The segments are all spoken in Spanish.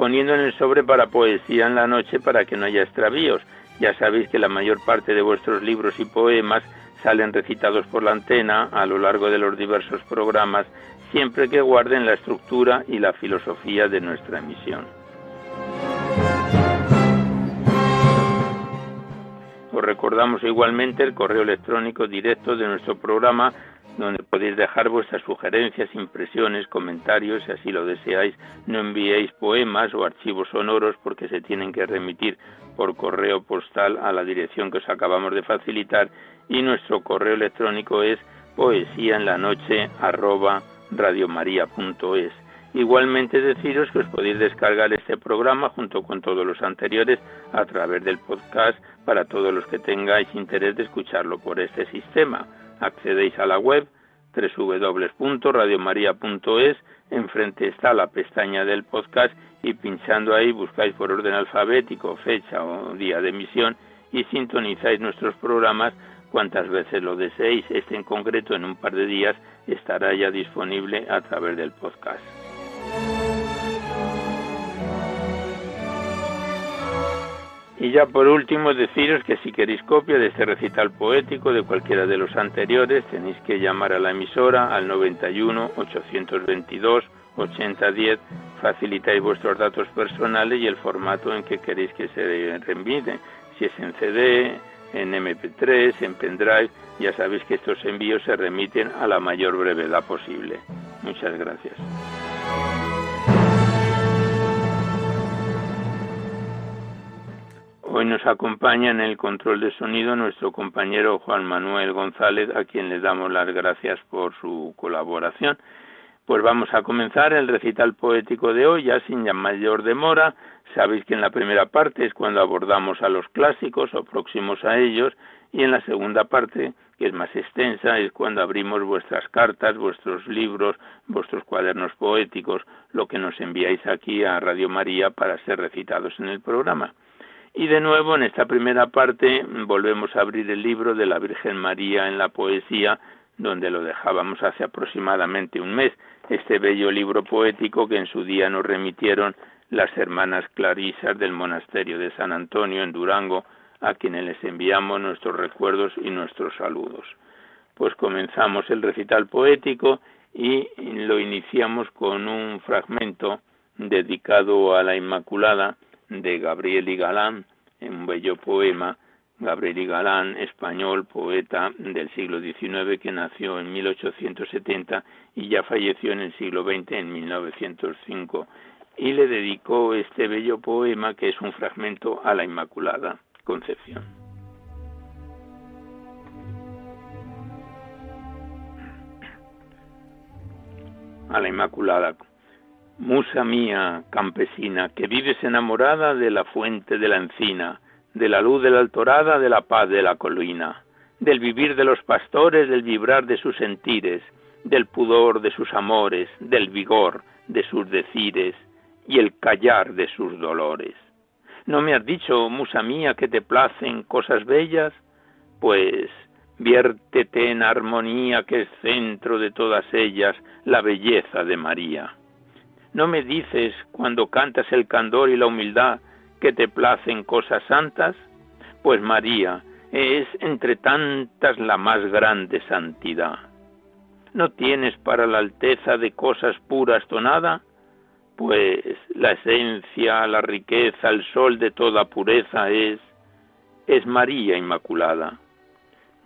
poniendo en el sobre para poesía en la noche para que no haya extravíos. Ya sabéis que la mayor parte de vuestros libros y poemas salen recitados por la antena a lo largo de los diversos programas, siempre que guarden la estructura y la filosofía de nuestra emisión. Os recordamos igualmente el correo electrónico directo de nuestro programa donde podéis dejar vuestras sugerencias, impresiones, comentarios, si así lo deseáis. No enviéis poemas o archivos sonoros porque se tienen que remitir por correo postal a la dirección que os acabamos de facilitar y nuestro correo electrónico es poesía en radiomaria.es. Igualmente deciros que os podéis descargar este programa junto con todos los anteriores a través del podcast para todos los que tengáis interés de escucharlo por este sistema accedéis a la web www.radiomaria.es, enfrente está la pestaña del podcast y pinchando ahí buscáis por orden alfabético fecha o día de emisión y sintonizáis nuestros programas cuantas veces lo deseéis. Este en concreto en un par de días estará ya disponible a través del podcast. Y ya por último deciros que si queréis copia de este recital poético de cualquiera de los anteriores tenéis que llamar a la emisora al 91 822 8010 facilitáis vuestros datos personales y el formato en que queréis que se reenvíe. Si es en CD, en MP3, en pendrive, ya sabéis que estos envíos se remiten a la mayor brevedad posible. Muchas gracias. Hoy nos acompaña en el control de sonido nuestro compañero Juan Manuel González, a quien le damos las gracias por su colaboración. Pues vamos a comenzar el recital poético de hoy, ya sin mayor demora. Sabéis que en la primera parte es cuando abordamos a los clásicos o próximos a ellos, y en la segunda parte, que es más extensa, es cuando abrimos vuestras cartas, vuestros libros, vuestros cuadernos poéticos, lo que nos enviáis aquí a Radio María para ser recitados en el programa. Y de nuevo, en esta primera parte, volvemos a abrir el libro de la Virgen María en la poesía, donde lo dejábamos hace aproximadamente un mes, este bello libro poético que en su día nos remitieron las hermanas clarisas del monasterio de San Antonio en Durango, a quienes les enviamos nuestros recuerdos y nuestros saludos. Pues comenzamos el recital poético y lo iniciamos con un fragmento dedicado a la Inmaculada de Gabriel y Galán, un bello poema Gabriel y Galán, español, poeta del siglo XIX que nació en 1870 y ya falleció en el siglo XX en 1905 y le dedicó este bello poema que es un fragmento a la Inmaculada Concepción. A la Inmaculada. Musa mía, campesina, que vives enamorada de la fuente de la encina, de la luz de la altorada, de la paz de la colina, del vivir de los pastores, del vibrar de sus sentires, del pudor de sus amores, del vigor de sus decires y el callar de sus dolores. ¿No me has dicho, musa mía, que te placen cosas bellas? Pues viértete en armonía que es centro de todas ellas la belleza de María. ¿No me dices, cuando cantas el candor y la humildad, que te placen cosas santas? Pues María es entre tantas la más grande santidad. ¿No tienes para la alteza de cosas puras tonada? Pues la esencia, la riqueza, el sol de toda pureza es, es María Inmaculada.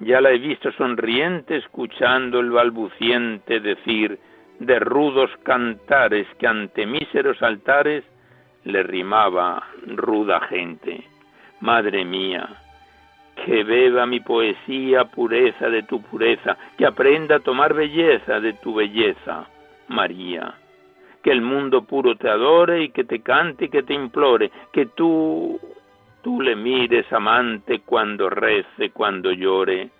Ya la he visto sonriente escuchando el balbuciente decir de rudos cantares que ante míseros altares le rimaba ruda gente. Madre mía, que beba mi poesía pureza de tu pureza, que aprenda a tomar belleza de tu belleza, María. Que el mundo puro te adore y que te cante y que te implore, que tú, tú le mires amante cuando rece, cuando llore,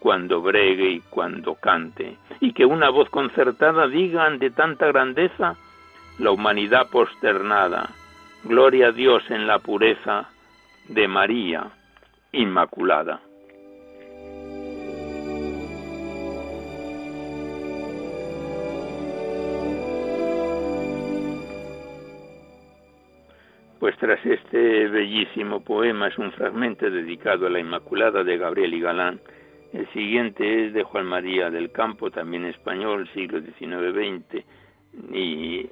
cuando bregue y cuando cante, y que una voz concertada diga ante tanta grandeza la humanidad posternada, Gloria a Dios en la pureza de María Inmaculada. Pues tras este bellísimo poema es un fragmento dedicado a la Inmaculada de Gabriel y Galán. El siguiente es de Juan María del Campo, también español, siglo XIX-XX, y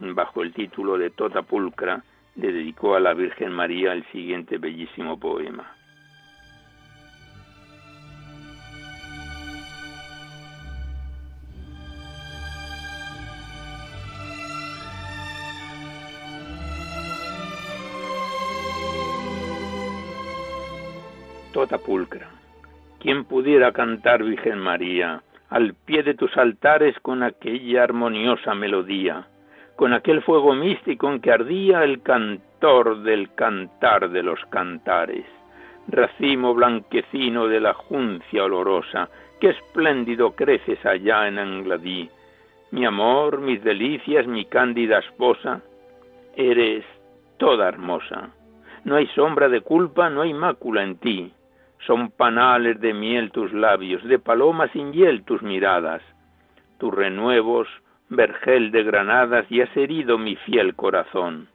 bajo el título de Tota Pulcra, le dedicó a la Virgen María el siguiente bellísimo poema. Tota pulcra. ¿Quién pudiera cantar, Virgen María, al pie de tus altares con aquella armoniosa melodía? con aquel fuego místico en que ardía el cantor del cantar de los cantares. Racimo blanquecino de la juncia olorosa, qué espléndido creces allá en Angladí. Mi amor, mis delicias, mi cándida esposa, eres toda hermosa. No hay sombra de culpa, no hay mácula en ti. Son panales de miel tus labios, de paloma sin hiel tus miradas. Tus renuevos vergel de granadas, y has herido mi fiel corazón.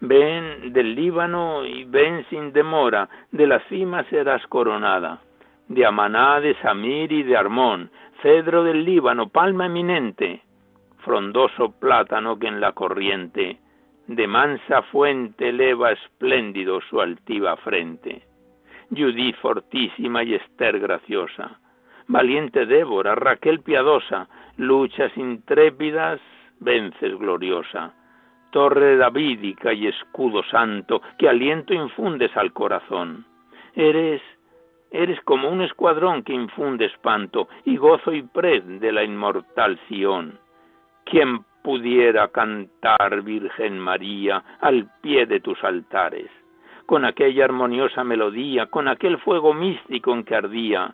Ven del Líbano y ven sin demora, de la cima serás coronada. De Amaná, de Samir y de Armón, cedro del Líbano, palma eminente, frondoso plátano que en la corriente de mansa fuente eleva espléndido su altiva frente. Judí fortísima y Esther graciosa, valiente Débora, Raquel piadosa, luchas intrépidas, vences gloriosa. Torre davídica y escudo santo, que aliento infundes al corazón. Eres, eres como un escuadrón que infunde espanto y gozo y pred de la inmortal Sión. ¿Quién pudiera cantar, Virgen María, al pie de tus altares? Con aquella armoniosa melodía, con aquel fuego místico en que ardía,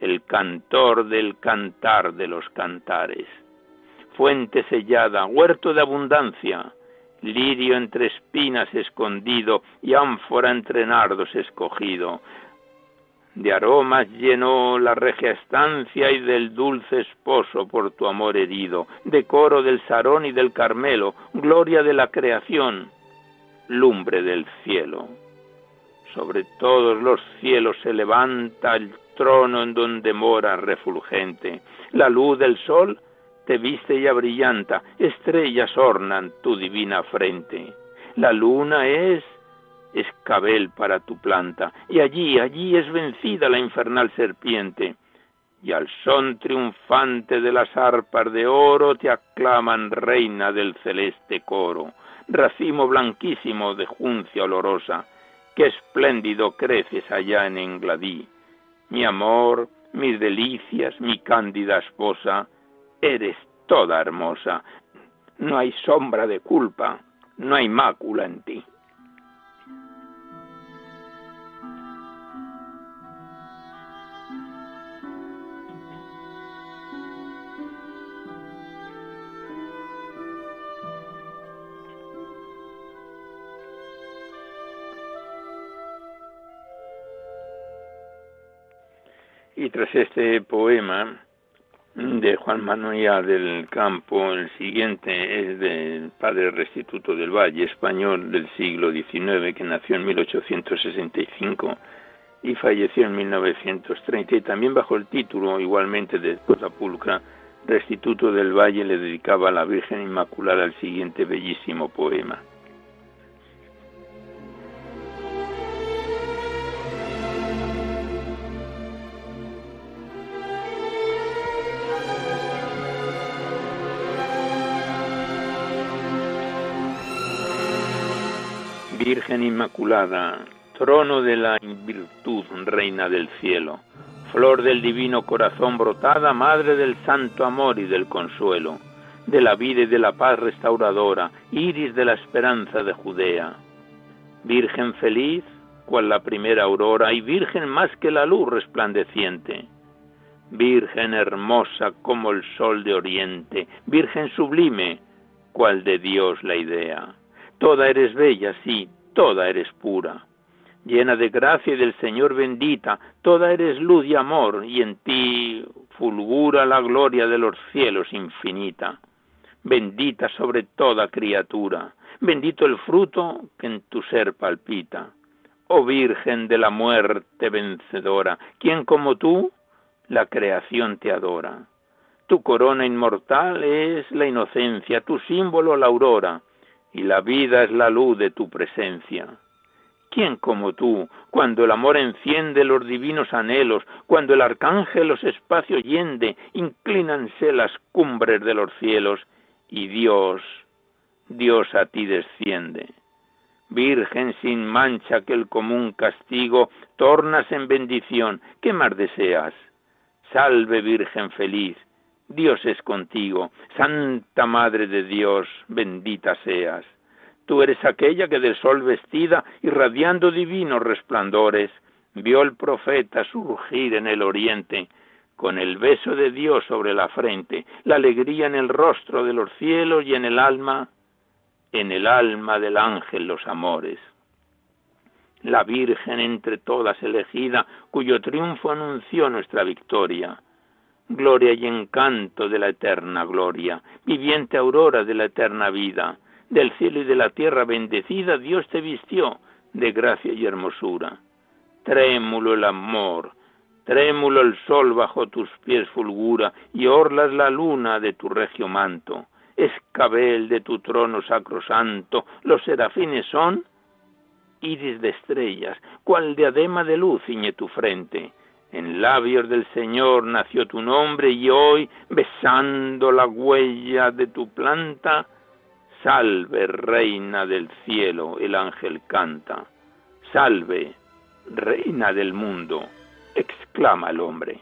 el cantor del cantar de los cantares. Fuente sellada, huerto de abundancia, lirio entre espinas escondido y ánfora entre nardos escogido. De aromas llenó la regia estancia y del dulce esposo por tu amor herido, decoro del Sarón y del Carmelo, gloria de la creación, lumbre del cielo. Sobre todos los cielos se levanta el trono en donde mora refulgente. La luz del sol te viste y abrillanta, estrellas ornan tu divina frente. La luna es escabel para tu planta, y allí, allí es vencida la infernal serpiente. Y al son triunfante de las arpas de oro te aclaman reina del celeste coro, racimo blanquísimo de juncia olorosa, qué espléndido creces allá en Engladí. Mi amor, mis delicias, mi cándida esposa, eres toda hermosa. No hay sombra de culpa, no hay mácula en ti. Y tras este poema, de Juan Manuel del Campo, el siguiente es del padre restituto del Valle, español del siglo XIX, que nació en 1865 y falleció en 1930, y también bajo el título igualmente de Pulcra, Restituto del Valle le dedicaba a la Virgen Inmaculada el siguiente bellísimo poema. Inmaculada, trono de la virtud, reina del cielo, flor del divino corazón brotada, madre del santo amor y del consuelo, de la vida y de la paz restauradora, iris de la esperanza de Judea. Virgen feliz, cual la primera aurora, y virgen más que la luz resplandeciente. Virgen hermosa como el sol de oriente, virgen sublime, cual de Dios la idea. Toda eres bella, sí, toda eres pura. Llena de gracia y del Señor bendita, toda eres luz y amor, y en ti fulgura la gloria de los cielos infinita. Bendita sobre toda criatura, bendito el fruto que en tu ser palpita. Oh Virgen de la muerte vencedora, quien como tú la creación te adora. Tu corona inmortal es la inocencia, tu símbolo la aurora y la vida es la luz de tu presencia. ¿Quién como tú, cuando el amor enciende los divinos anhelos, cuando el arcángel los espacios yende, inclínanse las cumbres de los cielos, y Dios, Dios a ti desciende? Virgen sin mancha que el común castigo tornas en bendición, ¿qué más deseas? Salve Virgen feliz, Dios es contigo, Santa Madre de Dios, bendita seas. Tú eres aquella que del sol vestida, irradiando divinos resplandores, vio el profeta surgir en el oriente, con el beso de Dios sobre la frente, la alegría en el rostro de los cielos y en el alma, en el alma del ángel los amores. La Virgen entre todas elegida, cuyo triunfo anunció nuestra victoria gloria y encanto de la eterna gloria, viviente aurora de la eterna vida, del cielo y de la tierra bendecida, Dios te vistió de gracia y hermosura. Trémulo el amor, trémulo el sol bajo tus pies fulgura, y orlas la luna de tu regio manto. escabel de tu trono sacrosanto, los serafines son iris de estrellas, cual diadema de luz ciñe tu frente. En labios del Señor nació tu nombre y hoy, besando la huella de tu planta, salve, reina del cielo, el ángel canta. Salve, reina del mundo, exclama el hombre.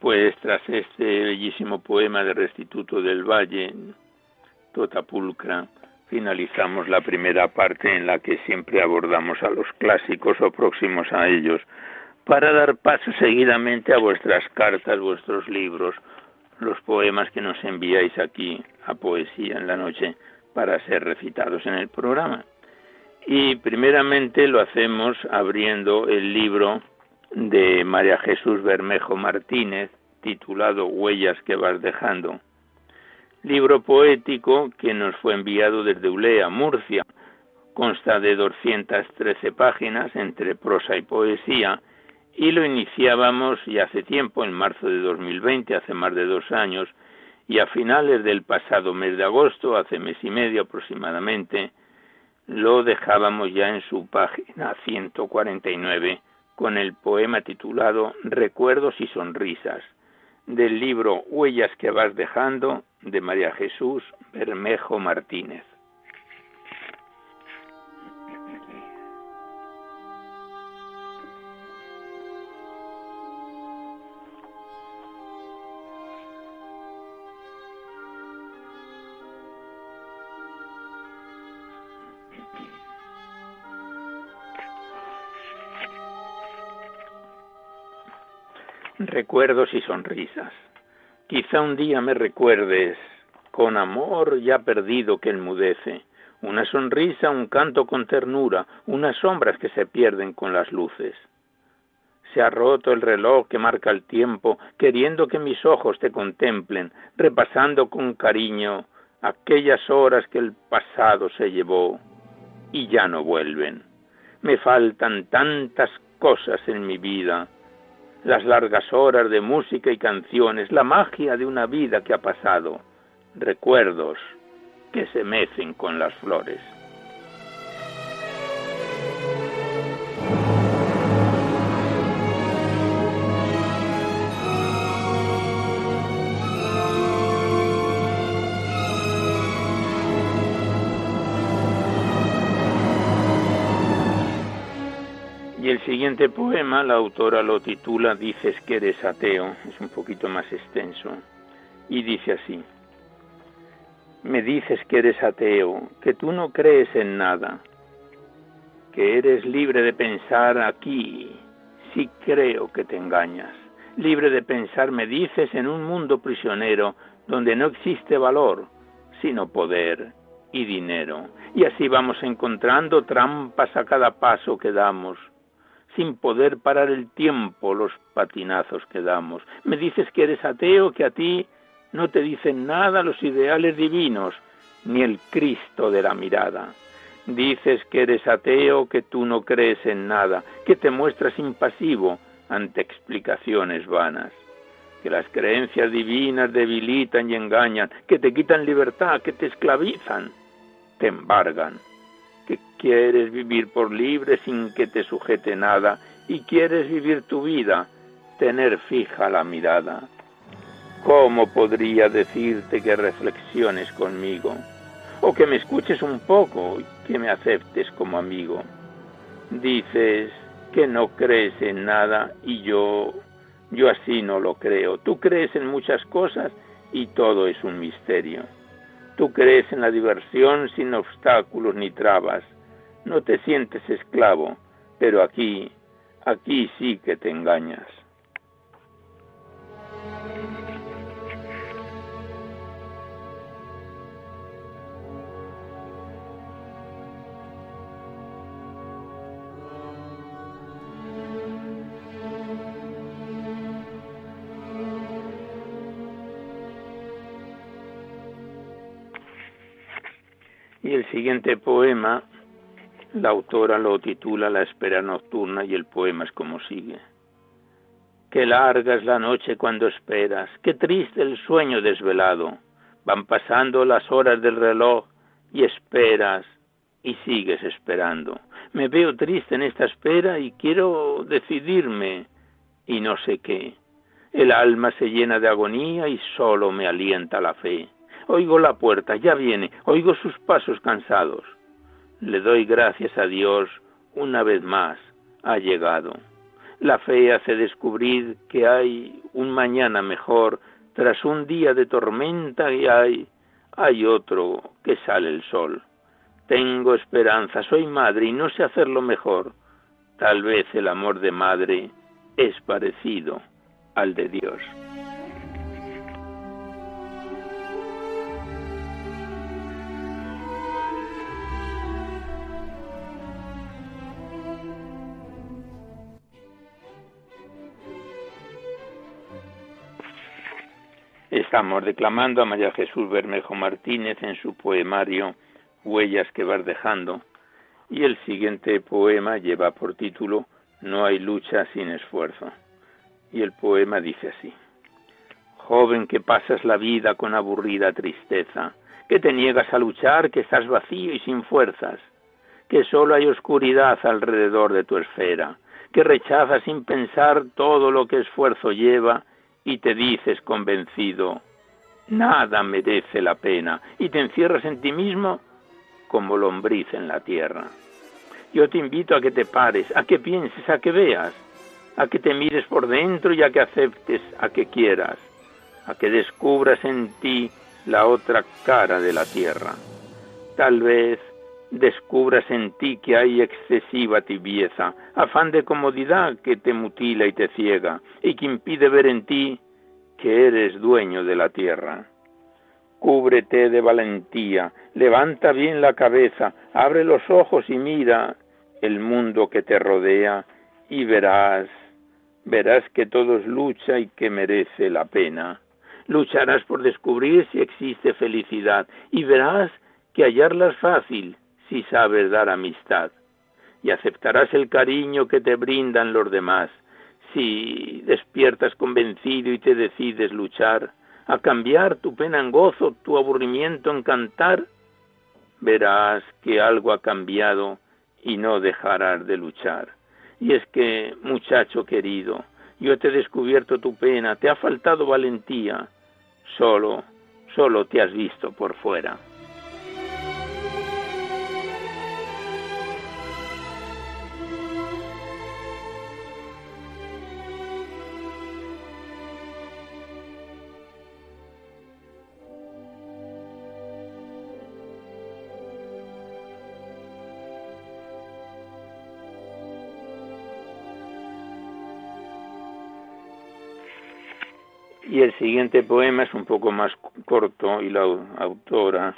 Pues tras este bellísimo poema de Restituto del Valle, Totapulcra, finalizamos la primera parte en la que siempre abordamos a los clásicos o próximos a ellos, para dar paso seguidamente a vuestras cartas, vuestros libros, los poemas que nos enviáis aquí a Poesía en la Noche para ser recitados en el programa. Y primeramente lo hacemos abriendo el libro de María Jesús Bermejo Martínez, titulado Huellas que vas dejando. Libro poético que nos fue enviado desde Ulea, Murcia. Consta de 213 páginas entre prosa y poesía y lo iniciábamos ya hace tiempo, en marzo de 2020, hace más de dos años, y a finales del pasado mes de agosto, hace mes y medio aproximadamente, lo dejábamos ya en su página 149 con el poema titulado Recuerdos y Sonrisas, del libro Huellas que vas dejando de María Jesús Bermejo Martínez. Recuerdos y sonrisas. Quizá un día me recuerdes con amor ya perdido que enmudece, una sonrisa, un canto con ternura, unas sombras que se pierden con las luces. Se ha roto el reloj que marca el tiempo, queriendo que mis ojos te contemplen, repasando con cariño aquellas horas que el pasado se llevó y ya no vuelven. Me faltan tantas cosas en mi vida, las largas horas de música y canciones, la magia de una vida que ha pasado, recuerdos que se mecen con las flores. Siguiente poema, la autora lo titula Dices que eres ateo, es un poquito más extenso, y dice así, me dices que eres ateo, que tú no crees en nada, que eres libre de pensar aquí, si creo que te engañas, libre de pensar, me dices, en un mundo prisionero donde no existe valor, sino poder y dinero. Y así vamos encontrando trampas a cada paso que damos, sin poder parar el tiempo los patinazos que damos. Me dices que eres ateo, que a ti no te dicen nada los ideales divinos, ni el Cristo de la mirada. Dices que eres ateo, que tú no crees en nada, que te muestras impasivo ante explicaciones vanas, que las creencias divinas debilitan y engañan, que te quitan libertad, que te esclavizan, te embargan que quieres vivir por libre sin que te sujete nada y quieres vivir tu vida, tener fija la mirada. ¿Cómo podría decirte que reflexiones conmigo? O que me escuches un poco y que me aceptes como amigo. Dices que no crees en nada y yo, yo así no lo creo. Tú crees en muchas cosas y todo es un misterio. Tú crees en la diversión sin obstáculos ni trabas. No te sientes esclavo, pero aquí, aquí sí que te engañas. Siguiente poema La autora lo titula La espera nocturna y el poema es como sigue. Qué larga es la noche cuando esperas, qué triste el sueño desvelado. Van pasando las horas del reloj y esperas y sigues esperando. Me veo triste en esta espera y quiero decidirme y no sé qué. El alma se llena de agonía y solo me alienta la fe. Oigo la puerta, ya viene, oigo sus pasos cansados. Le doy gracias a Dios, una vez más, ha llegado. La fe hace descubrir que hay un mañana mejor tras un día de tormenta y hay, hay otro que sale el sol. Tengo esperanza, soy madre y no sé hacerlo mejor. Tal vez el amor de madre es parecido al de Dios. Estamos declamando a María Jesús Bermejo Martínez en su poemario Huellas que vas dejando y el siguiente poema lleva por título No hay lucha sin esfuerzo. Y el poema dice así. Joven que pasas la vida con aburrida tristeza, que te niegas a luchar, que estás vacío y sin fuerzas, que solo hay oscuridad alrededor de tu esfera, que rechazas sin pensar todo lo que esfuerzo lleva y te dices convencido, nada merece la pena, y te encierras en ti mismo como lombriz en la tierra. Yo te invito a que te pares, a que pienses, a que veas, a que te mires por dentro y a que aceptes, a que quieras, a que descubras en ti la otra cara de la tierra. Tal vez descubras en ti que hay excesiva tibieza, afán de comodidad que te mutila y te ciega, y que impide ver en ti que eres dueño de la tierra. Cúbrete de valentía, levanta bien la cabeza, abre los ojos y mira el mundo que te rodea y verás, verás que todo es lucha y que merece la pena. Lucharás por descubrir si existe felicidad y verás que hallarla es fácil si sabes dar amistad. Y aceptarás el cariño que te brindan los demás si despiertas convencido y te decides luchar a cambiar tu pena en gozo, tu aburrimiento en cantar, verás que algo ha cambiado y no dejarás de luchar. Y es que, muchacho querido, yo te he descubierto tu pena, te ha faltado valentía, solo, solo te has visto por fuera. Y el siguiente poema es un poco más corto y la autora,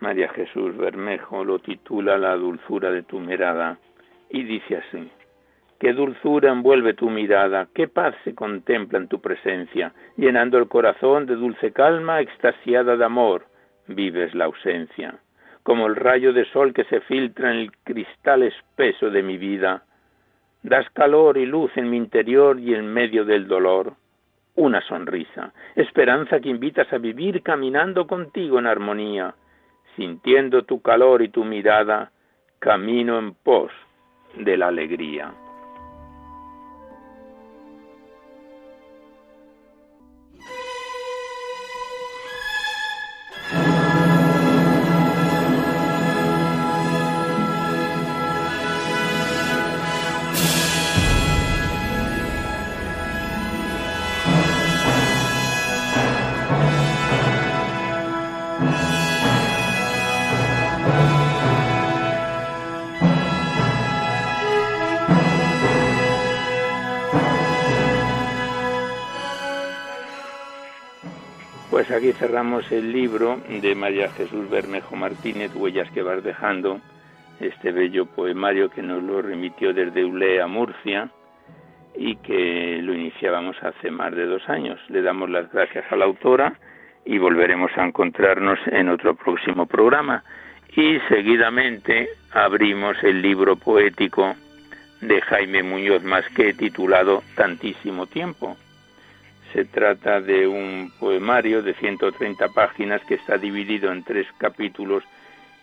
María Jesús Bermejo, lo titula La dulzura de tu mirada y dice así. Qué dulzura envuelve tu mirada, qué paz se contempla en tu presencia, llenando el corazón de dulce calma, extasiada de amor, vives la ausencia. Como el rayo de sol que se filtra en el cristal espeso de mi vida, das calor y luz en mi interior y en medio del dolor una sonrisa, esperanza que invitas a vivir caminando contigo en armonía, sintiendo tu calor y tu mirada, camino en pos de la alegría. Aquí cerramos el libro de María Jesús Bermejo Martínez, Huellas que vas dejando, este bello poemario que nos lo remitió desde Ulea, Murcia, y que lo iniciábamos hace más de dos años. Le damos las gracias a la autora y volveremos a encontrarnos en otro próximo programa. Y seguidamente abrimos el libro poético de Jaime Muñoz Masqué titulado Tantísimo tiempo. Se trata de un poemario de 130 páginas que está dividido en tres capítulos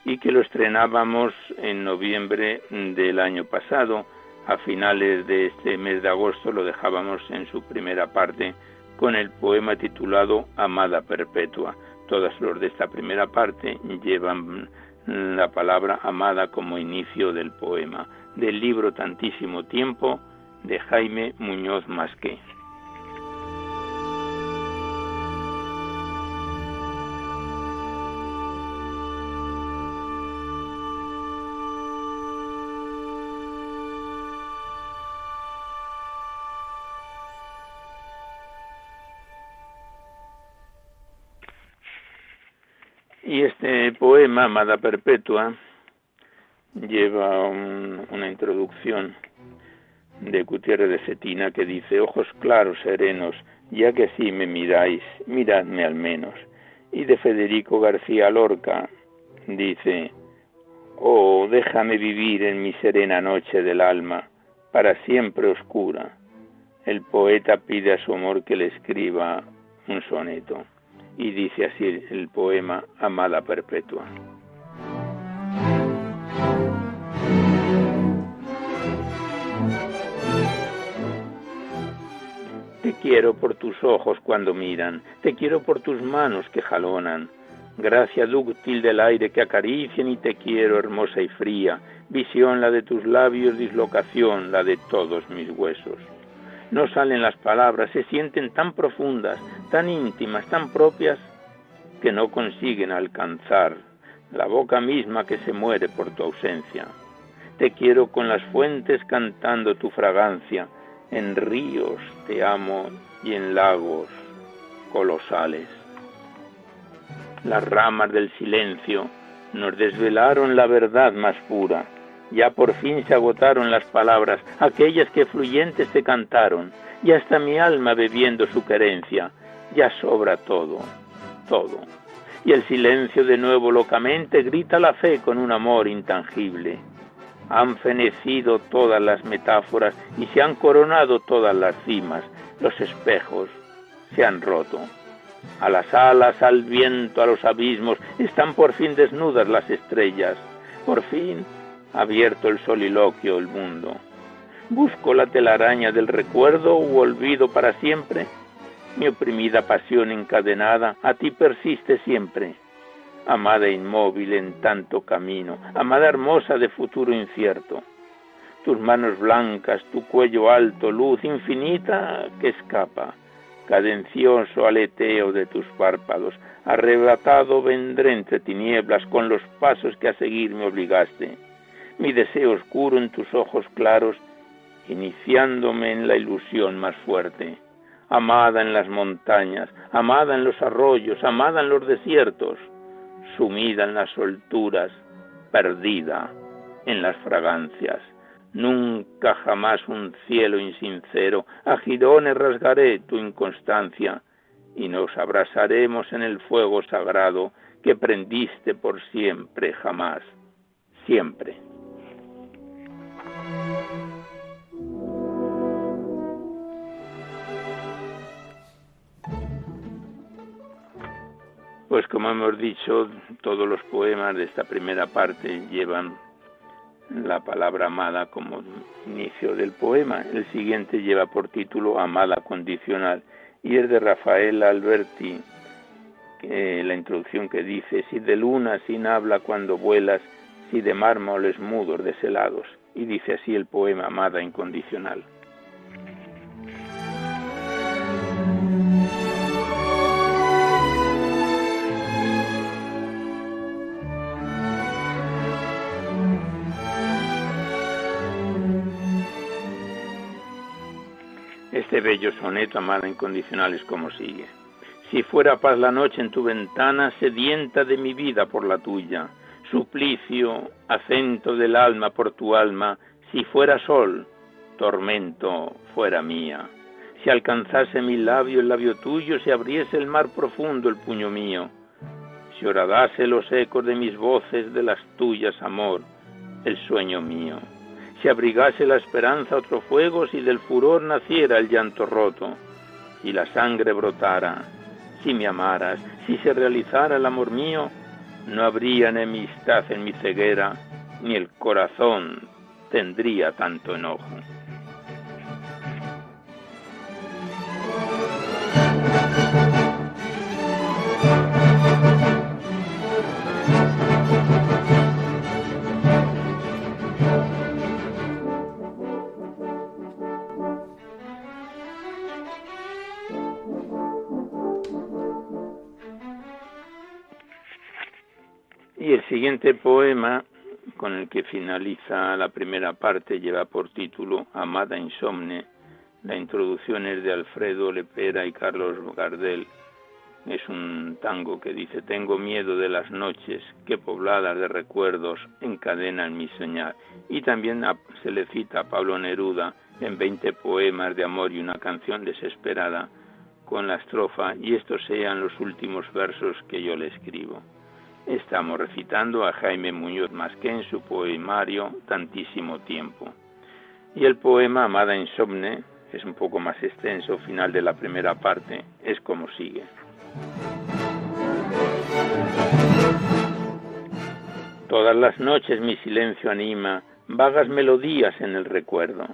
y que lo estrenábamos en noviembre del año pasado. A finales de este mes de agosto lo dejábamos en su primera parte con el poema titulado Amada Perpetua. Todas los de esta primera parte llevan la palabra amada como inicio del poema, del libro Tantísimo Tiempo de Jaime Muñoz Masqué. Este poema, Amada Perpetua, lleva una introducción de Gutiérrez de Cetina que dice, ojos claros, serenos, ya que así me miráis, miradme al menos. Y de Federico García Lorca dice, oh, déjame vivir en mi serena noche del alma, para siempre oscura. El poeta pide a su amor que le escriba un soneto y dice así el poema Amada Perpetua. Te quiero por tus ojos cuando miran, te quiero por tus manos que jalonan, gracia dúctil del aire que acarician y te quiero hermosa y fría, visión la de tus labios, dislocación la de todos mis huesos. No salen las palabras, se sienten tan profundas, tan íntimas, tan propias, que no consiguen alcanzar la boca misma que se muere por tu ausencia. Te quiero con las fuentes cantando tu fragancia, en ríos te amo y en lagos colosales. Las ramas del silencio nos desvelaron la verdad más pura ya por fin se agotaron las palabras, aquellas que fluyentes te cantaron, y hasta mi alma bebiendo su querencia, ya sobra todo, todo. Y el silencio de nuevo locamente grita la fe con un amor intangible. Han fenecido todas las metáforas y se han coronado todas las cimas, los espejos se han roto. A las alas, al viento, a los abismos, están por fin desnudas las estrellas. Por fin abierto el soliloquio el mundo. Busco la telaraña del recuerdo u olvido para siempre. Mi oprimida pasión encadenada a ti persiste siempre. Amada inmóvil en tanto camino, amada hermosa de futuro incierto. Tus manos blancas, tu cuello alto, luz infinita que escapa. Cadencioso aleteo de tus párpados, arrebatado vendré entre tinieblas con los pasos que a seguir me obligaste mi deseo oscuro en tus ojos claros, iniciándome en la ilusión más fuerte. Amada en las montañas, amada en los arroyos, amada en los desiertos, sumida en las solturas, perdida en las fragancias. Nunca jamás un cielo insincero, a girones rasgaré tu inconstancia, y nos abrazaremos en el fuego sagrado que prendiste por siempre jamás, siempre. Pues como hemos dicho, todos los poemas de esta primera parte llevan la palabra amada como inicio del poema. El siguiente lleva por título Amada condicional y es de Rafael Alberti, la introducción que dice, si de luna sin habla cuando vuelas, si de mármoles mudos deshelados. Y dice así el poema Amada incondicional. Bello soneto, amada incondicional, es como sigue. Si fuera paz la noche en tu ventana, sedienta de mi vida por la tuya, suplicio, acento del alma por tu alma, si fuera sol, tormento fuera mía. Si alcanzase mi labio el labio tuyo, si abriese el mar profundo el puño mío. si horadase los ecos de mis voces de las tuyas, amor, el sueño mío, si abrigase la esperanza otro fuego, si del furor naciera el llanto roto, y la sangre brotara, si me amaras, si se realizara el amor mío, no habría enemistad en mi ceguera, ni el corazón tendría tanto enojo. Siguiente poema con el que finaliza la primera parte lleva por título Amada Insomne. La introducción es de Alfredo Lepera y Carlos Gardel. Es un tango que dice Tengo miedo de las noches que pobladas de recuerdos encadenan mi soñar. Y también se le cita a Pablo Neruda en 20 poemas de amor y una canción desesperada con la estrofa y estos sean los últimos versos que yo le escribo. Estamos recitando a Jaime Muñoz Masqué en su poemario Tantísimo tiempo. Y el poema Amada Insomne es un poco más extenso, final de la primera parte, es como sigue. Todas las noches mi silencio anima vagas melodías en el recuerdo.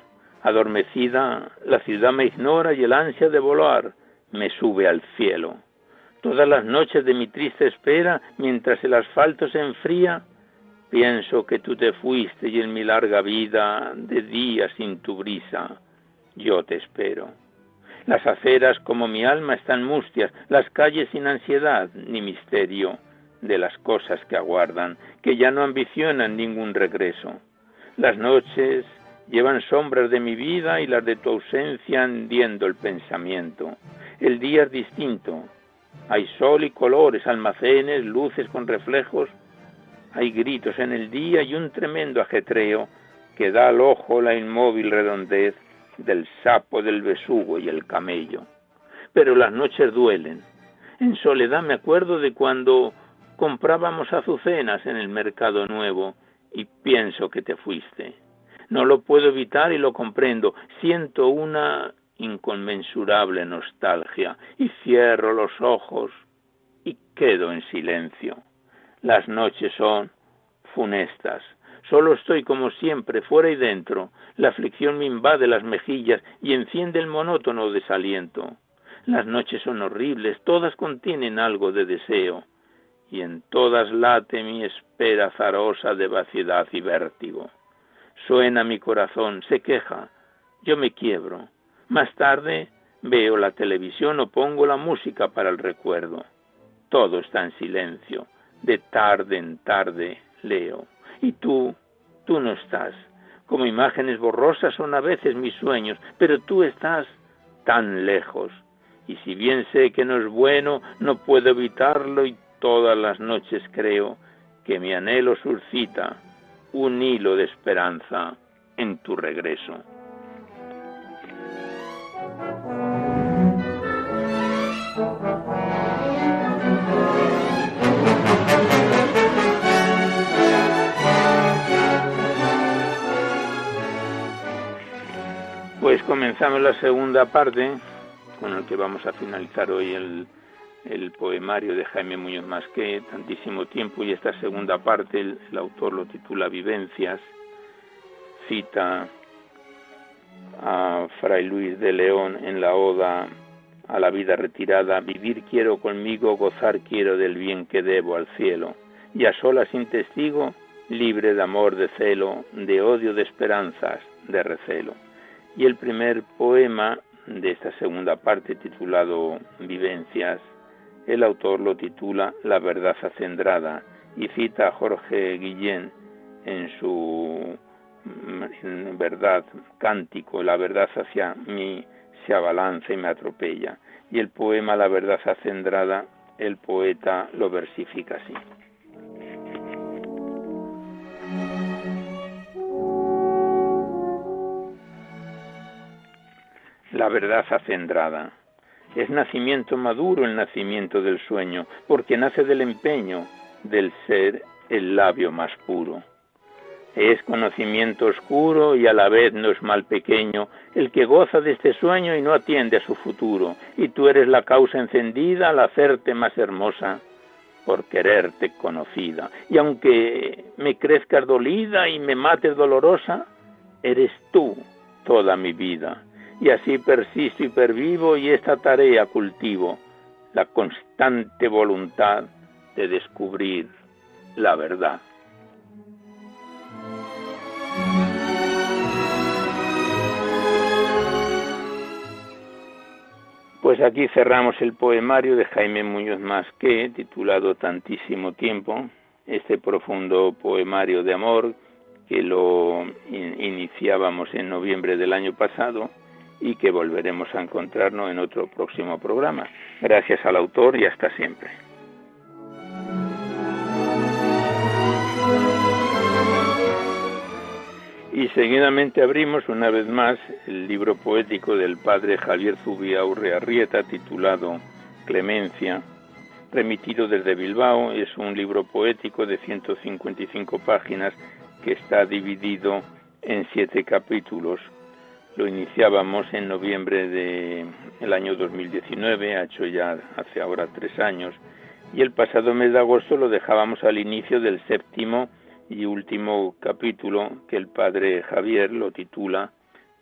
Adormecida, la ciudad me ignora y el ansia de volar me sube al cielo. Todas las noches de mi triste espera, mientras el asfalto se enfría, pienso que tú te fuiste y en mi larga vida de día sin tu brisa, yo te espero. Las aceras como mi alma están mustias, las calles sin ansiedad ni misterio de las cosas que aguardan, que ya no ambicionan ningún regreso. Las noches llevan sombras de mi vida y las de tu ausencia hendiendo el pensamiento. El día es distinto, hay sol y colores, almacenes, luces con reflejos. Hay gritos en el día y un tremendo ajetreo que da al ojo la inmóvil redondez del sapo, del besugo y el camello. Pero las noches duelen. En soledad me acuerdo de cuando comprábamos azucenas en el mercado nuevo y pienso que te fuiste. No lo puedo evitar y lo comprendo. Siento una inconmensurable nostalgia y cierro los ojos y quedo en silencio. Las noches son funestas. Solo estoy como siempre, fuera y dentro. La aflicción me invade las mejillas y enciende el monótono desaliento. Las noches son horribles, todas contienen algo de deseo, y en todas late mi espera zarosa de vaciedad y vértigo. Suena mi corazón, se queja, yo me quiebro, más tarde veo la televisión o pongo la música para el recuerdo. Todo está en silencio. De tarde en tarde leo. Y tú, tú no estás. Como imágenes borrosas son a veces mis sueños, pero tú estás tan lejos. Y si bien sé que no es bueno, no puedo evitarlo y todas las noches creo que mi anhelo suscita un hilo de esperanza en tu regreso. Pues comenzamos la segunda parte con el que vamos a finalizar hoy el, poemario de Jaime Muñoz Masqué, tantísimo tiempo, y esta segunda parte el, el autor lo titula Vivencias, cita a Fray Luis de León en la Oda a la vida retirada, vivir quiero conmigo, gozar quiero del bien que debo al cielo, y a solas sin testigo, libre de amor, de celo, de odio, de esperanzas, de recelo. Y el primer poema de esta segunda parte, titulado Vivencias, el autor lo titula La verdad acendrada y cita a Jorge Guillén en su verdad cántico, la verdad hacia mí se abalanza y me atropella. Y el poema La verdad acendrada, el poeta lo versifica así. La verdad acendrada. Es nacimiento maduro el nacimiento del sueño, porque nace del empeño del ser el labio más puro. Es conocimiento oscuro y a la vez no es mal pequeño el que goza de este sueño y no atiende a su futuro, y tú eres la causa encendida al hacerte más hermosa por quererte conocida. Y aunque me crezcas dolida y me mates dolorosa, eres tú toda mi vida. Y así persisto y pervivo y esta tarea cultivo, la constante voluntad de descubrir la verdad. Pues aquí cerramos el poemario de Jaime Muñoz Masqué, titulado Tantísimo tiempo, este profundo poemario de amor que lo iniciábamos en noviembre del año pasado y que volveremos a encontrarnos en otro próximo programa. Gracias al autor y hasta siempre. Y seguidamente abrimos una vez más el libro poético del padre Javier Zubiaurre Arrieta titulado Clemencia, remitido desde Bilbao. Es un libro poético de 155 páginas que está dividido en siete capítulos. Lo iniciábamos en noviembre del el año 2019, ha hecho ya hace ahora tres años, y el pasado mes de agosto lo dejábamos al inicio del séptimo y último capítulo que el padre Javier lo titula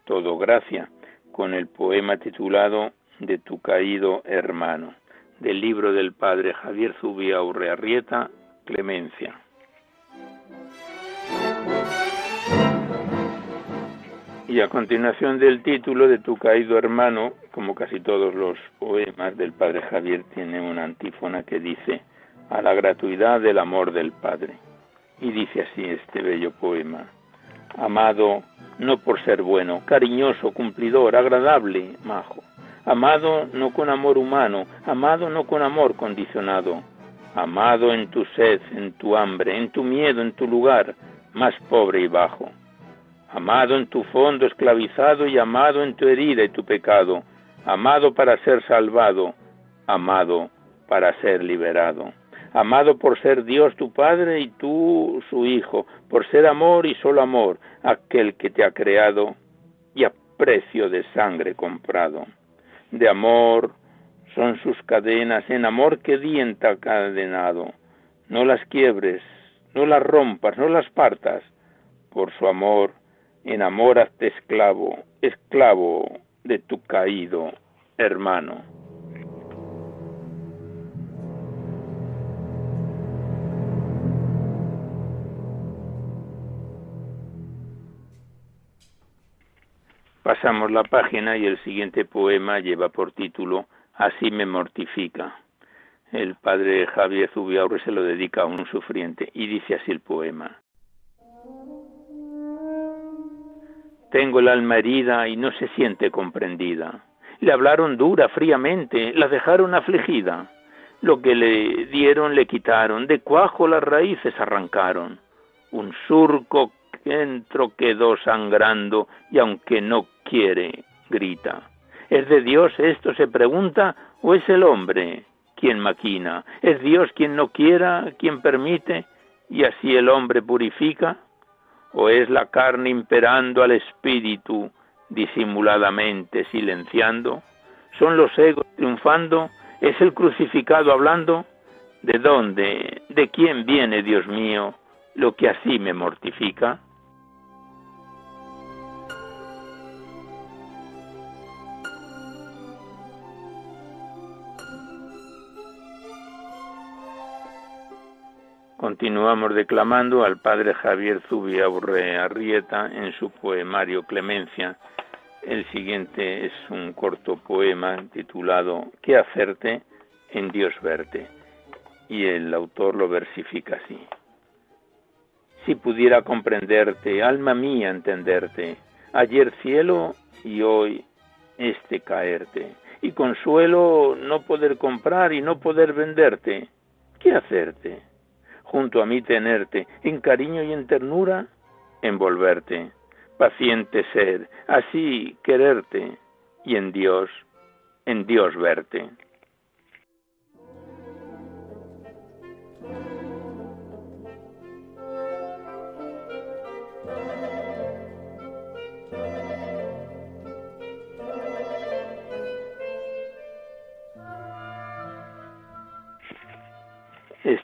Todo Gracia, con el poema titulado De tu caído hermano, del libro del padre Javier Zubia Urrearrieta, Clemencia. Y a continuación del título de Tu caído hermano, como casi todos los poemas del padre Javier, tiene una antífona que dice, a la gratuidad del amor del Padre. Y dice así este bello poema. Amado no por ser bueno, cariñoso, cumplidor, agradable, majo. Amado no con amor humano, amado no con amor condicionado. Amado en tu sed, en tu hambre, en tu miedo, en tu lugar más pobre y bajo. Amado en tu fondo esclavizado y amado en tu herida y tu pecado. Amado para ser salvado, amado para ser liberado amado por ser Dios tu Padre y tú su Hijo, por ser amor y solo amor, aquel que te ha creado y a precio de sangre comprado. De amor son sus cadenas, en amor que dienta cadenado. No las quiebres, no las rompas, no las partas. Por su amor, en amor hazte esclavo, esclavo de tu caído hermano. Pasamos la página y el siguiente poema lleva por título Así me mortifica. El padre Javier Zubiaurre se lo dedica a un sufriente y dice así el poema. Tengo el alma herida y no se siente comprendida. Le hablaron dura, fríamente, la dejaron afligida. Lo que le dieron le quitaron, de cuajo las raíces arrancaron. Un surco dentro quedó sangrando y aunque no quiere, grita. ¿Es de Dios esto? se pregunta, o es el hombre quien maquina? ¿Es Dios quien no quiera, quien permite, y así el hombre purifica? ¿O es la carne imperando al espíritu disimuladamente silenciando? ¿Son los egos triunfando? ¿Es el crucificado hablando? ¿De dónde, de quién viene, Dios mío, lo que así me mortifica? Continuamos declamando al padre Javier Zubiaurre Arrieta en su poemario Clemencia. El siguiente es un corto poema titulado ¿Qué hacerte en Dios verte? Y el autor lo versifica así. Si pudiera comprenderte, alma mía entenderte, ayer cielo y hoy este caerte, y consuelo no poder comprar y no poder venderte, ¿qué hacerte? Junto a mí tenerte, en cariño y en ternura, envolverte, paciente ser, así quererte, y en Dios en Dios verte.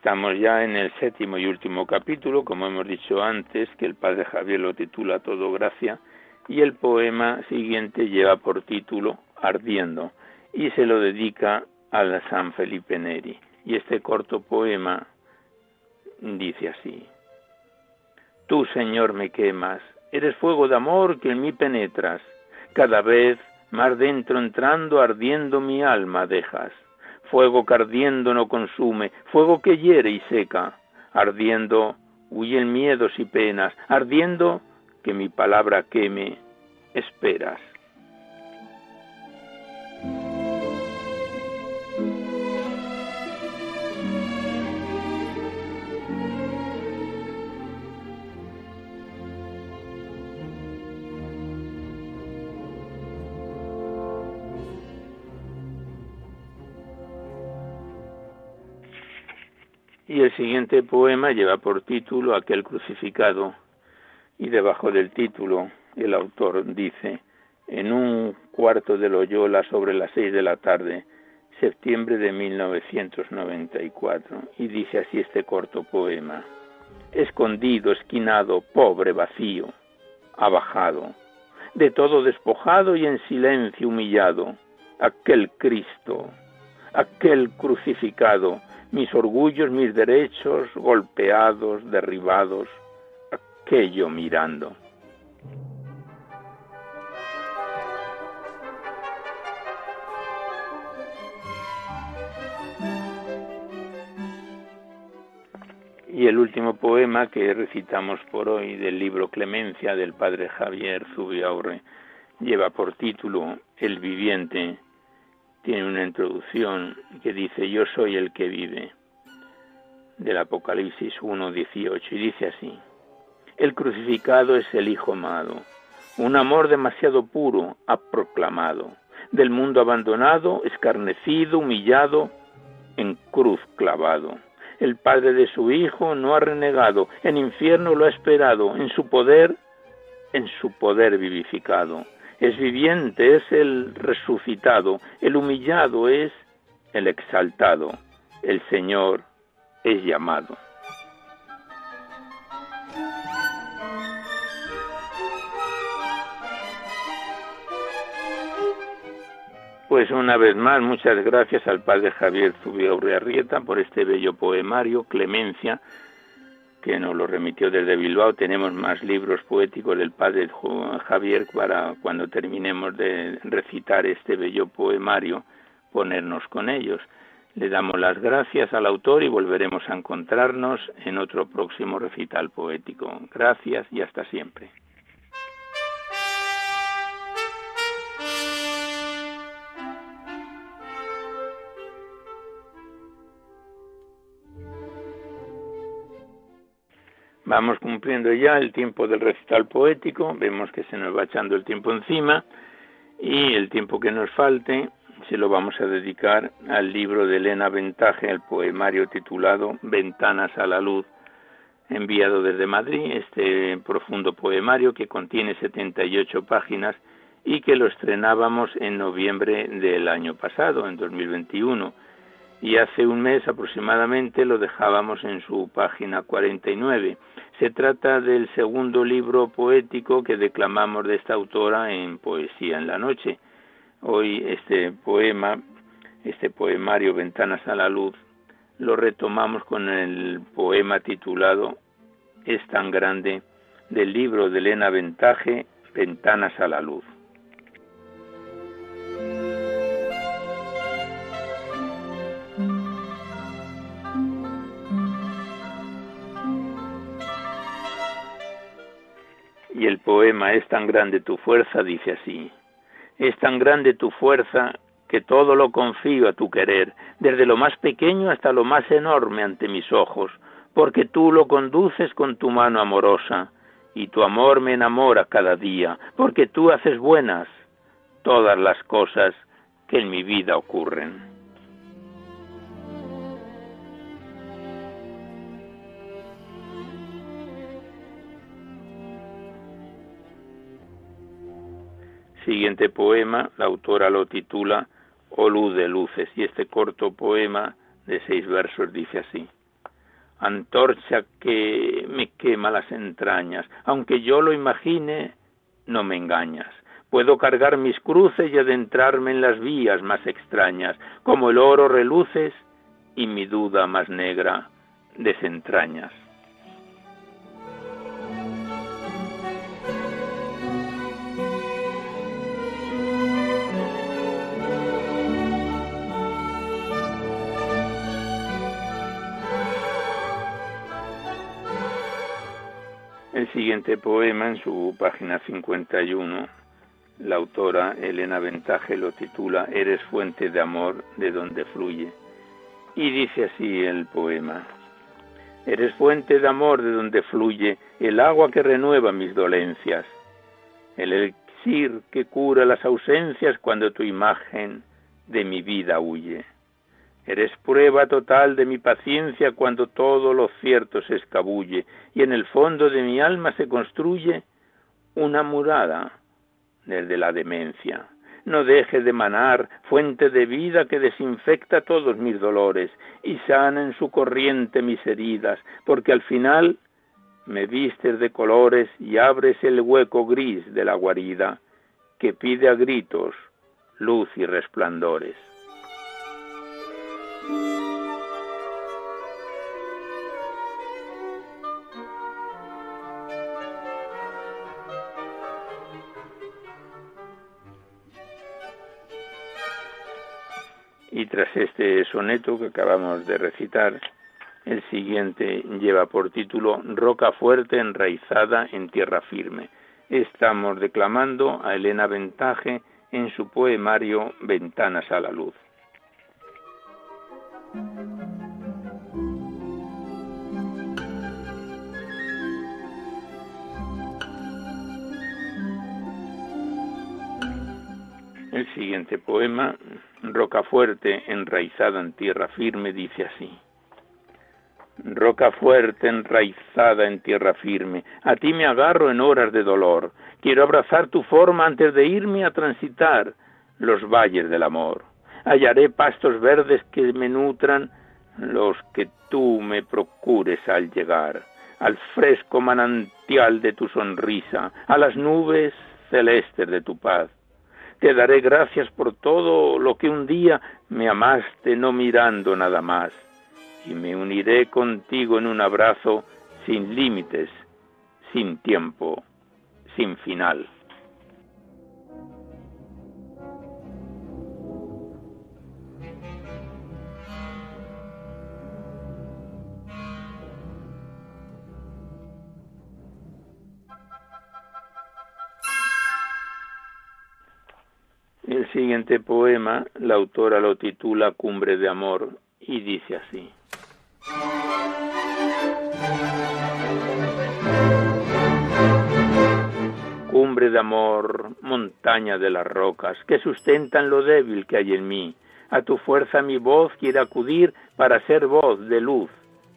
Estamos ya en el séptimo y último capítulo, como hemos dicho antes, que el padre Javier lo titula Todo Gracia, y el poema siguiente lleva por título Ardiendo, y se lo dedica a San Felipe Neri. Y este corto poema dice así. Tú, Señor, me quemas, eres fuego de amor que en mí penetras, cada vez más dentro entrando, ardiendo mi alma dejas fuego que ardiendo no consume, fuego que hiere y seca, ardiendo huyen miedos y penas, ardiendo que mi palabra queme, esperas. Y el siguiente poema lleva por título Aquel crucificado y debajo del título el autor dice en un cuarto de Loyola sobre las seis de la tarde, septiembre de 1994, y dice así este corto poema. Escondido, esquinado, pobre, vacío, abajado, de todo despojado y en silencio humillado, aquel Cristo, aquel crucificado, mis orgullos, mis derechos golpeados, derribados, aquello mirando. Y el último poema que recitamos por hoy del libro Clemencia del padre Javier Zubiaurre lleva por título El viviente tiene una introducción que dice yo soy el que vive del Apocalipsis 1.18 y dice así, el crucificado es el Hijo amado, un amor demasiado puro ha proclamado, del mundo abandonado, escarnecido, humillado, en cruz clavado. El Padre de su Hijo no ha renegado, en infierno lo ha esperado, en su poder, en su poder vivificado es viviente, es el resucitado, el humillado es el exaltado, el Señor es llamado. Pues una vez más, muchas gracias al padre Javier Zubio Arrieta por este bello poemario, Clemencia, que nos lo remitió desde Bilbao. Tenemos más libros poéticos del padre Javier para cuando terminemos de recitar este bello poemario, ponernos con ellos. Le damos las gracias al autor y volveremos a encontrarnos en otro próximo recital poético. Gracias y hasta siempre. Vamos cumpliendo ya el tiempo del recital poético, vemos que se nos va echando el tiempo encima y el tiempo que nos falte se lo vamos a dedicar al libro de Elena Ventaje, el poemario titulado Ventanas a la Luz, enviado desde Madrid, este profundo poemario que contiene 78 páginas y que lo estrenábamos en noviembre del año pasado, en 2021 y hace un mes aproximadamente lo dejábamos en su página 49. Se trata del segundo libro poético que declamamos de esta autora en Poesía en la Noche. Hoy este poema, este poemario Ventanas a la Luz, lo retomamos con el poema titulado Es tan grande del libro de Elena Ventaje, Ventanas a la Luz. Y el poema Es tan grande tu fuerza dice así. Es tan grande tu fuerza que todo lo confío a tu querer, desde lo más pequeño hasta lo más enorme ante mis ojos, porque tú lo conduces con tu mano amorosa, y tu amor me enamora cada día, porque tú haces buenas todas las cosas que en mi vida ocurren. Siguiente poema, la autora lo titula O luz de luces y este corto poema de seis versos dice así. Antorcha que me quema las entrañas, aunque yo lo imagine, no me engañas. Puedo cargar mis cruces y adentrarme en las vías más extrañas, como el oro reluces y mi duda más negra desentrañas. El siguiente poema, en su página 51, la autora Elena Ventaje lo titula Eres fuente de amor de donde fluye. Y dice así el poema. Eres fuente de amor de donde fluye el agua que renueva mis dolencias, el elixir que cura las ausencias cuando tu imagen de mi vida huye. Eres prueba total de mi paciencia cuando todo lo cierto se escabulle y en el fondo de mi alma se construye una murada desde la demencia. No deje de manar fuente de vida que desinfecta todos mis dolores y sana en su corriente mis heridas, porque al final me vistes de colores y abres el hueco gris de la guarida que pide a gritos luz y resplandores. Y tras este soneto que acabamos de recitar, el siguiente lleva por título Roca fuerte enraizada en tierra firme. Estamos declamando a Elena Ventaje en su poemario Ventanas a la Luz. El siguiente poema Roca fuerte, enraizada en tierra firme, dice así. Roca fuerte, enraizada en tierra firme, a ti me agarro en horas de dolor. Quiero abrazar tu forma antes de irme a transitar los valles del amor. Hallaré pastos verdes que me nutran, los que tú me procures al llegar, al fresco manantial de tu sonrisa, a las nubes celestes de tu paz te daré gracias por todo lo que un día me amaste no mirando nada más, y me uniré contigo en un abrazo sin límites, sin tiempo, sin final. El siguiente poema, la autora lo titula Cumbre de Amor y dice así. Cumbre de amor, montaña de las rocas, que sustentan lo débil que hay en mí. A tu fuerza mi voz quiere acudir para ser voz de luz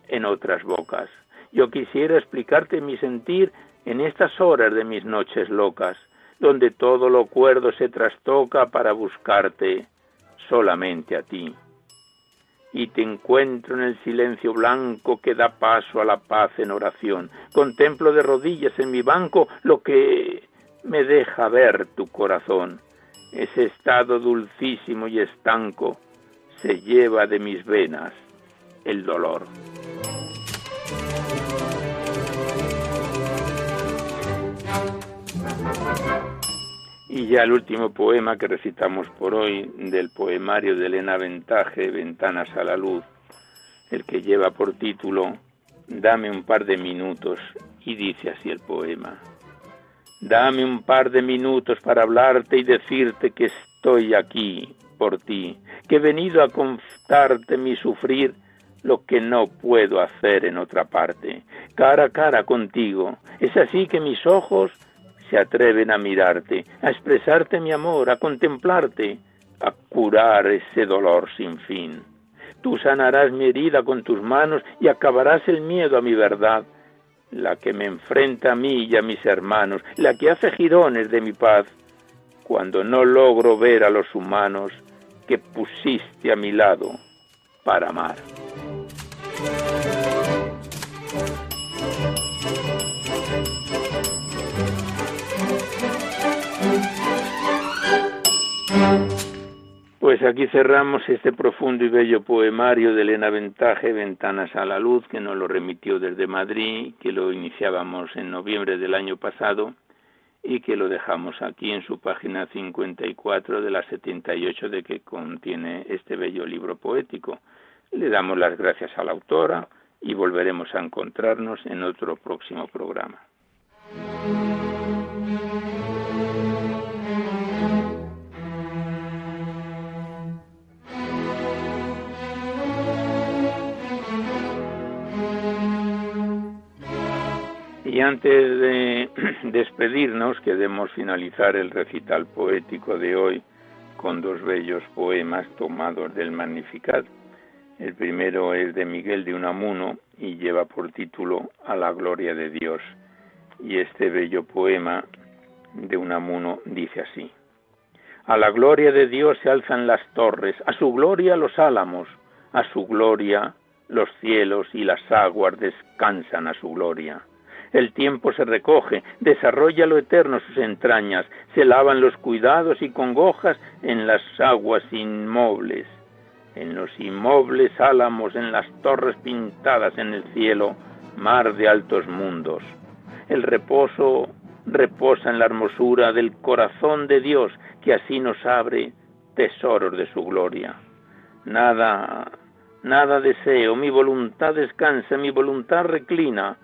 en otras bocas. Yo quisiera explicarte mi sentir en estas horas de mis noches locas donde todo lo cuerdo se trastoca para buscarte solamente a ti. Y te encuentro en el silencio blanco que da paso a la paz en oración. Contemplo de rodillas en mi banco lo que me deja ver tu corazón. Ese estado dulcísimo y estanco se lleva de mis venas el dolor. Y ya el último poema que recitamos por hoy del poemario de Elena Ventaje, Ventanas a la Luz, el que lleva por título Dame un par de minutos, y dice así el poema. Dame un par de minutos para hablarte y decirte que estoy aquí por ti, que he venido a contarte mi sufrir lo que no puedo hacer en otra parte, cara a cara contigo. Es así que mis ojos se atreven a mirarte, a expresarte mi amor, a contemplarte, a curar ese dolor sin fin. Tú sanarás mi herida con tus manos y acabarás el miedo a mi verdad, la que me enfrenta a mí y a mis hermanos, la que hace girones de mi paz, cuando no logro ver a los humanos que pusiste a mi lado para amar. Pues aquí cerramos este profundo y bello poemario de Elena Ventaje, Ventanas a la Luz, que nos lo remitió desde Madrid, que lo iniciábamos en noviembre del año pasado y que lo dejamos aquí en su página 54 de la 78 de que contiene este bello libro poético. Le damos las gracias a la autora y volveremos a encontrarnos en otro próximo programa. Y antes de despedirnos, queremos finalizar el recital poético de hoy con dos bellos poemas tomados del Magnificat. El primero es de Miguel de Unamuno y lleva por título A la gloria de Dios. Y este bello poema de Unamuno dice así. A la gloria de Dios se alzan las torres, a su gloria los álamos, a su gloria los cielos y las aguas descansan a su gloria el tiempo se recoge, desarrolla lo eterno sus entrañas, se lavan los cuidados y congojas en las aguas inmobles, en los inmobles álamos, en las torres pintadas en el cielo, mar de altos mundos. El reposo reposa en la hermosura del corazón de Dios, que así nos abre tesoros de su gloria. Nada, nada deseo, mi voluntad descansa, mi voluntad reclina,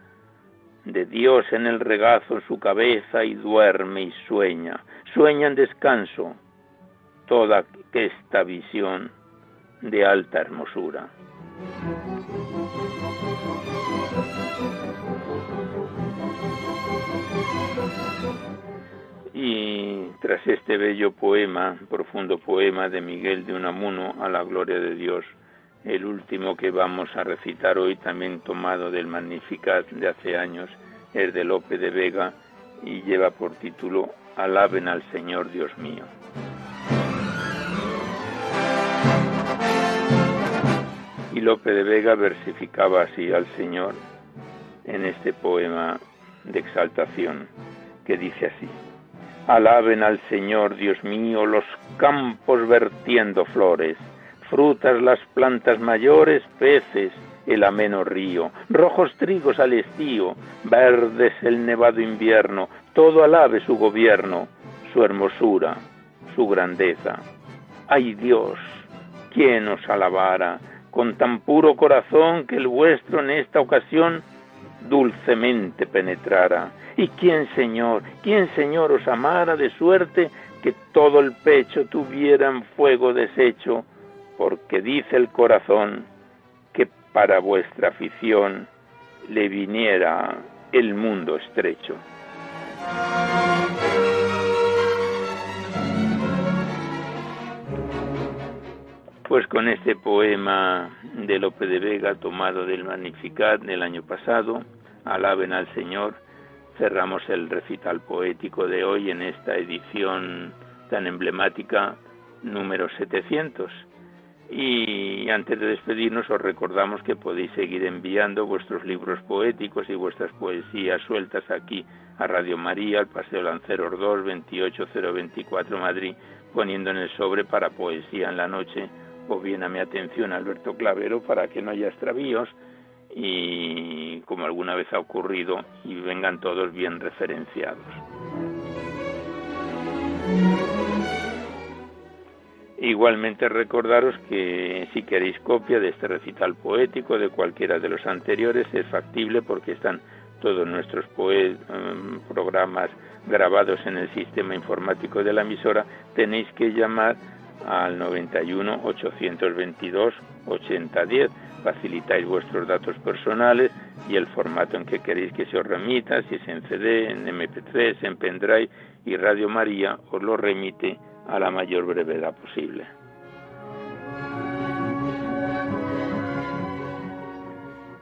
de Dios en el regazo su cabeza y duerme y sueña, sueña en descanso toda esta visión de alta hermosura. Y tras este bello poema, profundo poema de Miguel de Unamuno a la gloria de Dios, el último que vamos a recitar hoy, también tomado del Magnificat de hace años, es de Lope de Vega y lleva por título Alaben al Señor Dios mío. Y Lope de Vega versificaba así al Señor en este poema de exaltación que dice así. Alaben al Señor Dios mío los campos vertiendo flores frutas las plantas mayores, peces el ameno río, rojos trigos al estío, verdes el nevado invierno, todo alabe su gobierno, su hermosura, su grandeza. Ay Dios, ¿quién os alabara con tan puro corazón que el vuestro en esta ocasión dulcemente penetrara? ¿Y quién, Señor, quién, Señor, os amara de suerte que todo el pecho tuviera en fuego deshecho? Porque dice el corazón que para vuestra afición le viniera el mundo estrecho. Pues con este poema de Lope de Vega tomado del Magnificat del año pasado, Alaben al Señor, cerramos el recital poético de hoy en esta edición tan emblemática número 700 y antes de despedirnos os recordamos que podéis seguir enviando vuestros libros poéticos y vuestras poesías sueltas aquí a Radio María, al Paseo Lanceros 2, 28024 Madrid, poniendo en el sobre para poesía en la noche o bien a mi atención Alberto Clavero para que no haya extravíos y como alguna vez ha ocurrido y vengan todos bien referenciados. Igualmente recordaros que si queréis copia de este recital poético de cualquiera de los anteriores es factible porque están todos nuestros em, programas grabados en el sistema informático de la emisora, tenéis que llamar al 91 822 8010. Facilitáis vuestros datos personales y el formato en que queréis que se os remita, si es en CD, en MP3, en pendrive y Radio María os lo remite a la mayor brevedad posible.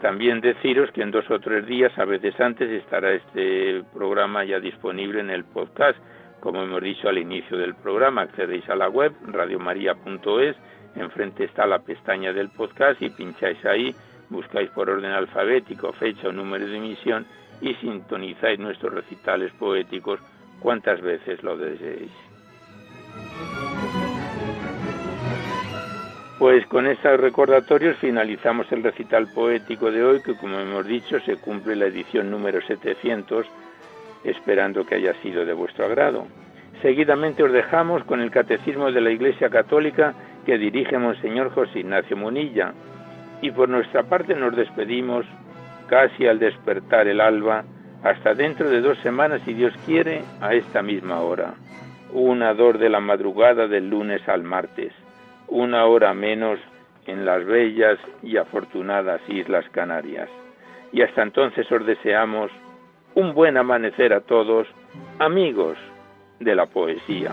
También deciros que en dos o tres días, a veces antes, estará este programa ya disponible en el podcast. Como hemos dicho al inicio del programa, accedéis a la web radiomaria.es, enfrente está la pestaña del podcast y pincháis ahí, buscáis por orden alfabético fecha o número de emisión y sintonizáis nuestros recitales poéticos cuantas veces lo deseéis. Pues con estos recordatorios finalizamos el recital poético de hoy, que como hemos dicho se cumple la edición número 700, esperando que haya sido de vuestro agrado. Seguidamente os dejamos con el Catecismo de la Iglesia Católica que dirige Monseñor José Ignacio Munilla, y por nuestra parte nos despedimos casi al despertar el alba, hasta dentro de dos semanas, si Dios quiere, a esta misma hora. Una dor de la madrugada del lunes al martes una hora menos en las bellas y afortunadas Islas Canarias. Y hasta entonces os deseamos un buen amanecer a todos, amigos de la poesía.